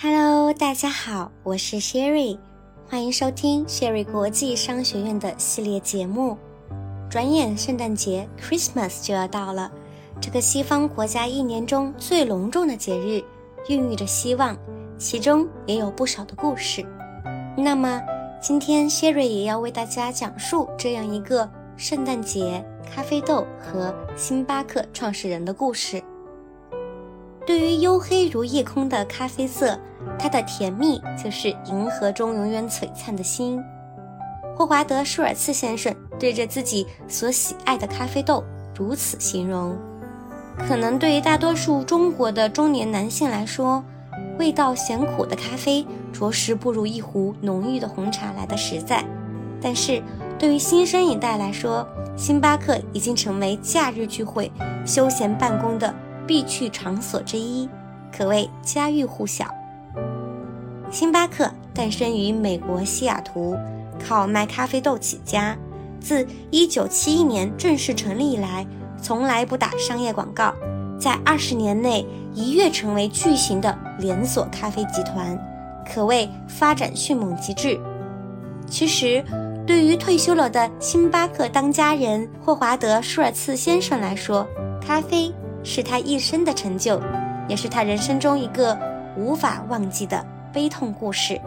Hello，大家好，我是 Sherry，欢迎收听 Sherry 国际商学院的系列节目。转眼圣诞节 Christmas 就要到了，这个西方国家一年中最隆重的节日，孕育着希望，其中也有不少的故事。那么今天 Sherry 也要为大家讲述这样一个圣诞节咖啡豆和星巴克创始人的故事。对于黝黑如夜空的咖啡色，它的甜蜜就是银河中永远璀璨的星。霍华德·舒尔茨先生对着自己所喜爱的咖啡豆如此形容：可能对于大多数中国的中年男性来说，味道咸苦的咖啡着实不如一壶浓郁的红茶来的实在。但是，对于新生一代来说，星巴克已经成为假日聚会、休闲办公的。必去场所之一，可谓家喻户晓。星巴克诞生于美国西雅图，靠卖咖啡豆起家。自1971年正式成立以来，从来不打商业广告，在20年内一跃成为巨型的连锁咖啡集团，可谓发展迅猛极致。其实，对于退休了的星巴克当家人霍华德·舒尔茨先生来说，咖啡。是他一生的成就，也是他人生中一个无法忘记的悲痛故事。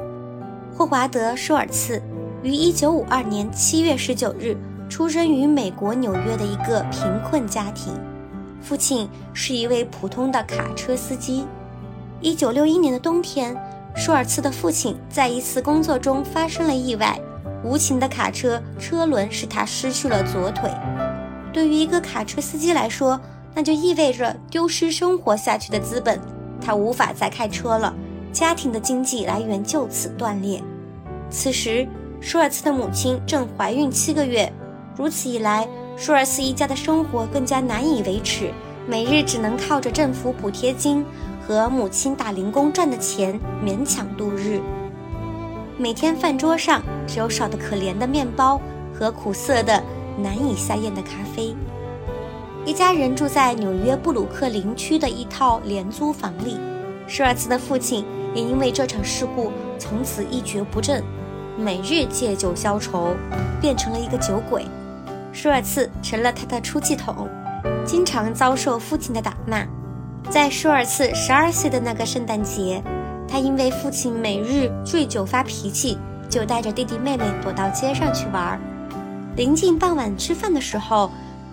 霍华德·舒尔茨于1952年7月19日出生于美国纽约的一个贫困家庭，父亲是一位普通的卡车司机。1961年的冬天，舒尔茨的父亲在一次工作中发生了意外，无情的卡车车轮使他失去了左腿。对于一个卡车司机来说，那就意味着丢失生活下去的资本，他无法再开车了，家庭的经济来源就此断裂。此时，舒尔茨的母亲正怀孕七个月，如此一来，舒尔茨一家的生活更加难以维持，每日只能靠着政府补贴金和母亲打零工赚的钱勉强度日。每天饭桌上只有少得可怜的面包和苦涩的难以下咽的咖啡。一家人住在纽约布鲁克林区的一套廉租房里。舒尔茨的父亲也因为这场事故从此一蹶不振，每日借酒消愁，变成了一个酒鬼。舒尔茨成了他的出气筒，经常遭受父亲的打骂。在舒尔茨十二岁的那个圣诞节，他因为父亲每日醉酒发脾气，就带着弟弟妹妹躲到街上去玩。临近傍晚吃饭的时候。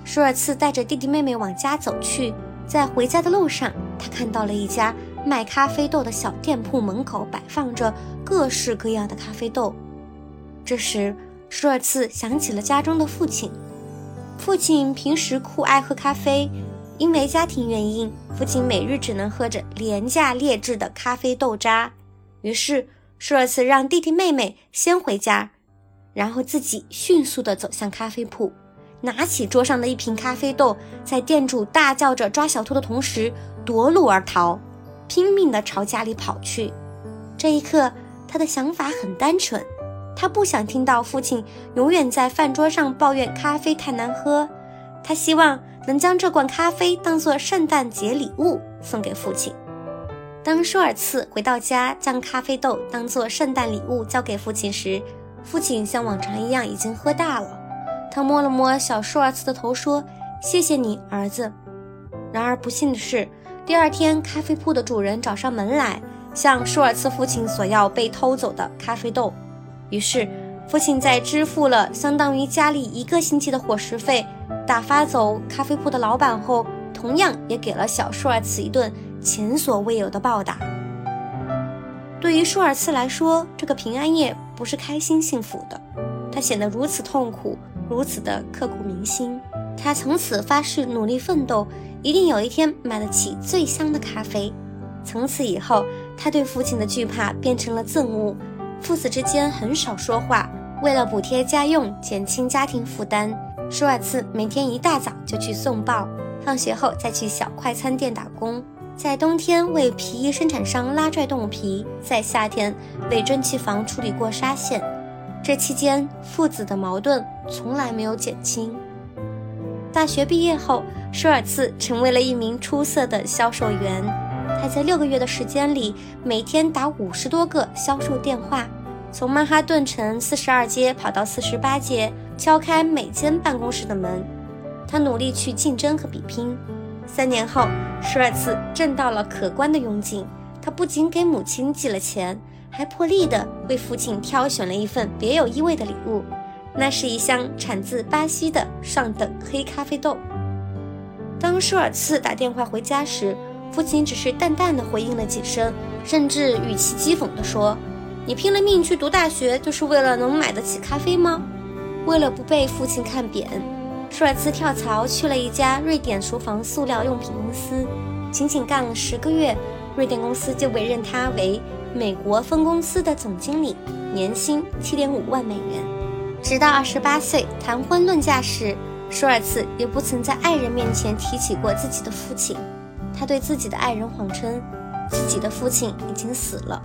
舒尔茨带着弟弟妹妹往家走去，在回家的路上，他看到了一家卖咖啡豆的小店铺，门口摆放着各式各样的咖啡豆。这时，舒尔茨想起了家中的父亲。父亲平时酷爱喝咖啡，因为家庭原因，父亲每日只能喝着廉价劣质的咖啡豆渣。于是，舒尔茨让弟弟妹妹先回家，然后自己迅速地走向咖啡铺。拿起桌上的一瓶咖啡豆，在店主大叫着抓小偷的同时夺路而逃，拼命地朝家里跑去。这一刻，他的想法很单纯，他不想听到父亲永远在饭桌上抱怨咖啡太难喝，他希望能将这罐咖啡当做圣诞节礼物送给父亲。当舒尔茨回到家，将咖啡豆当做圣诞礼物交给父亲时，父亲像往常一样已经喝大了。他摸了摸小舒尔茨的头，说：“谢谢你，儿子。”然而不幸的是，第二天咖啡铺的主人找上门来，向舒尔茨父亲索要被偷走的咖啡豆。于是，父亲在支付了相当于家里一个星期的伙食费，打发走咖啡铺的老板后，同样也给了小舒尔茨一顿前所未有的报答。对于舒尔茨来说，这个平安夜不是开心幸福的，他显得如此痛苦。如此的刻骨铭心，他从此发誓努力奋斗，一定有一天买得起最香的咖啡。从此以后，他对父亲的惧怕变成了憎恶，父子之间很少说话。为了补贴家用，减轻家庭负担，舒尔茨每天一大早就去送报，放学后再去小快餐店打工，在冬天为皮衣生产商拉拽动物皮，在夏天为蒸汽房处理过纱线。这期间，父子的矛盾从来没有减轻。大学毕业后，舒尔茨成为了一名出色的销售员。他在六个月的时间里，每天打五十多个销售电话，从曼哈顿城四十二街跑到四十八街，敲开每间办公室的门。他努力去竞争和比拼。三年后，舒尔茨挣到了可观的佣金。他不仅给母亲寄了钱，还破例的为父亲挑选了一份别有意味的礼物，那是一箱产自巴西的上等黑咖啡豆。当舒尔茨打电话回家时，父亲只是淡淡的回应了几声，甚至语气讥讽地说：“你拼了命去读大学，就是为了能买得起咖啡吗？”为了不被父亲看扁，舒尔茨跳槽去了一家瑞典厨房塑料用品公司，仅仅干了十个月。瑞典公司就委任他为美国分公司的总经理，年薪七点五万美元。直到二十八岁谈婚论嫁时，舒尔茨也不曾在爱人面前提起过自己的父亲。他对自己的爱人谎称，自己的父亲已经死了。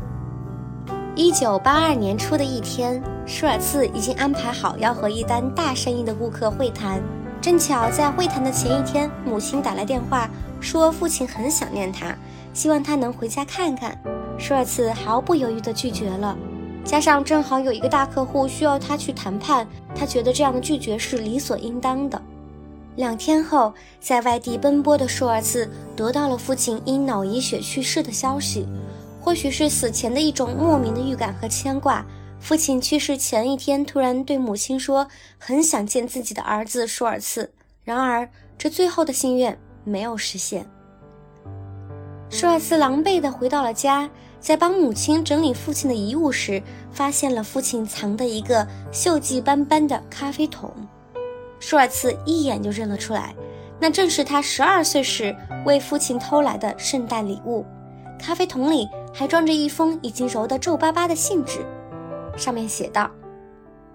一九八二年初的一天，舒尔茨已经安排好要和一单大生意的顾客会谈，正巧在会谈的前一天，母亲打来电话，说父亲很想念他。希望他能回家看看，舒尔茨毫不犹豫地拒绝了。加上正好有一个大客户需要他去谈判，他觉得这样的拒绝是理所应当的。两天后，在外地奔波的舒尔茨得到了父亲因脑溢血去世的消息。或许是死前的一种莫名的预感和牵挂，父亲去世前一天突然对母亲说很想见自己的儿子舒尔茨。然而，这最后的心愿没有实现。舒尔茨狼狈地回到了家，在帮母亲整理父亲的遗物时，发现了父亲藏的一个锈迹斑斑的咖啡桶。舒尔茨一眼就认了出来，那正是他十二岁时为父亲偷来的圣诞礼物。咖啡桶里还装着一封已经揉得皱巴巴的信纸，上面写道：“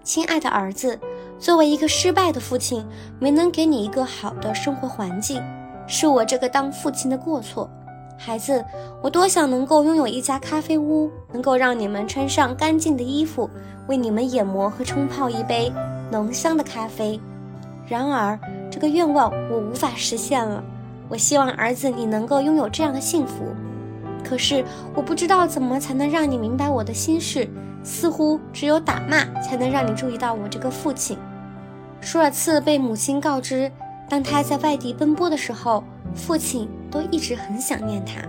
亲爱的儿子，作为一个失败的父亲，没能给你一个好的生活环境，是我这个当父亲的过错。”孩子，我多想能够拥有一家咖啡屋，能够让你们穿上干净的衣服，为你们研磨和冲泡一杯浓香的咖啡。然而，这个愿望我无法实现了。我希望儿子你能够拥有这样的幸福，可是我不知道怎么才能让你明白我的心事。似乎只有打骂才能让你注意到我这个父亲。舒尔茨被母亲告知，当他在外地奔波的时候。父亲都一直很想念他，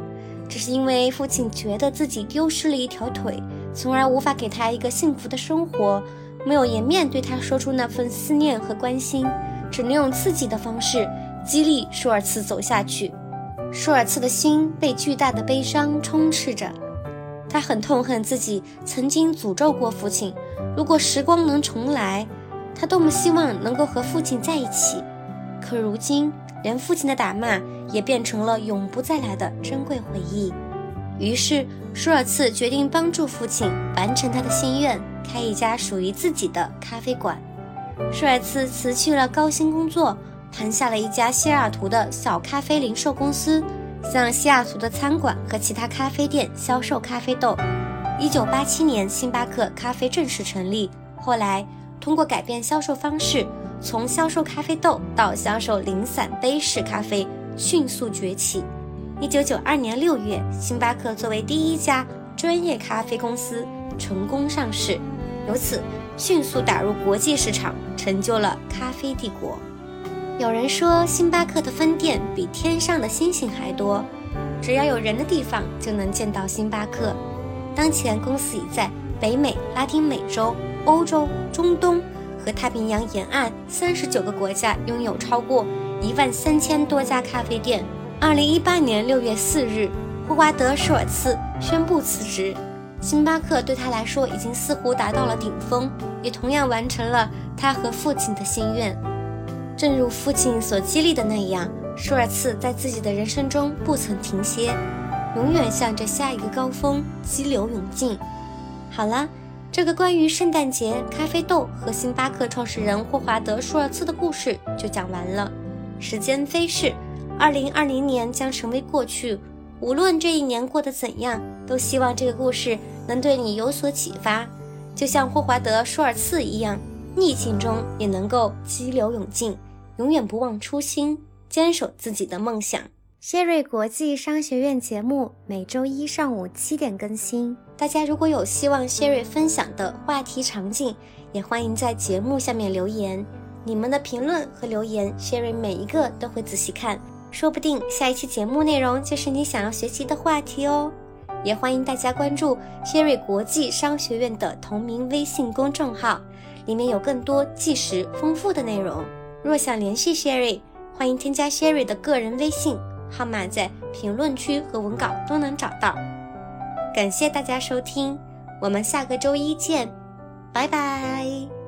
只是因为父亲觉得自己丢失了一条腿，从而无法给他一个幸福的生活，没有颜面对他说出那份思念和关心，只能用自己的方式激励舒尔茨走下去。舒尔茨的心被巨大的悲伤充斥着，他很痛恨自己曾经诅咒过父亲。如果时光能重来，他多么希望能够和父亲在一起，可如今。连父亲的打骂也变成了永不再来的珍贵回忆。于是，舒尔茨决定帮助父亲完成他的心愿，开一家属于自己的咖啡馆。舒尔茨辞去了高薪工作，盘下了一家西雅图的小咖啡零售公司，向西雅图的餐馆和其他咖啡店销售咖啡豆。1987年，星巴克咖啡正式成立。后来，通过改变销售方式。从销售咖啡豆到销售零散杯式咖啡，迅速崛起。一九九二年六月，星巴克作为第一家专业咖啡公司成功上市，由此迅速打入国际市场，成就了咖啡帝国。有人说，星巴克的分店比天上的星星还多，只要有人的地方就能见到星巴克。当前，公司已在北美、拉丁美洲、欧洲、中东。和太平洋沿岸三十九个国家拥有超过一万三千多家咖啡店。二零一八年六月四日，霍华德·舒尔茨宣布辞职。星巴克对他来说已经似乎达到了顶峰，也同样完成了他和父亲的心愿。正如父亲所激励的那样，舒尔茨在自己的人生中不曾停歇，永远向着下一个高峰激流勇进。好了。这个关于圣诞节、咖啡豆和星巴克创始人霍华德·舒尔茨的故事就讲完了。时间飞逝，二零二零年将成为过去。无论这一年过得怎样，都希望这个故事能对你有所启发，就像霍华德·舒尔茨一样，逆境中也能够激流勇进，永远不忘初心，坚守自己的梦想。谢瑞国际商学院节目每周一上午七点更新。大家如果有希望谢瑞分享的话题场景，也欢迎在节目下面留言。你们的评论和留言，，Sherry 每一个都会仔细看，说不定下一期节目内容就是你想要学习的话题哦。也欢迎大家关注 Sherry 国际商学院的同名微信公众号，里面有更多即时丰富的内容。若想联系 Sherry，欢迎添加 Sherry 的个人微信号码，在评论区和文稿都能找到。感谢大家收听，我们下个周一见，拜拜。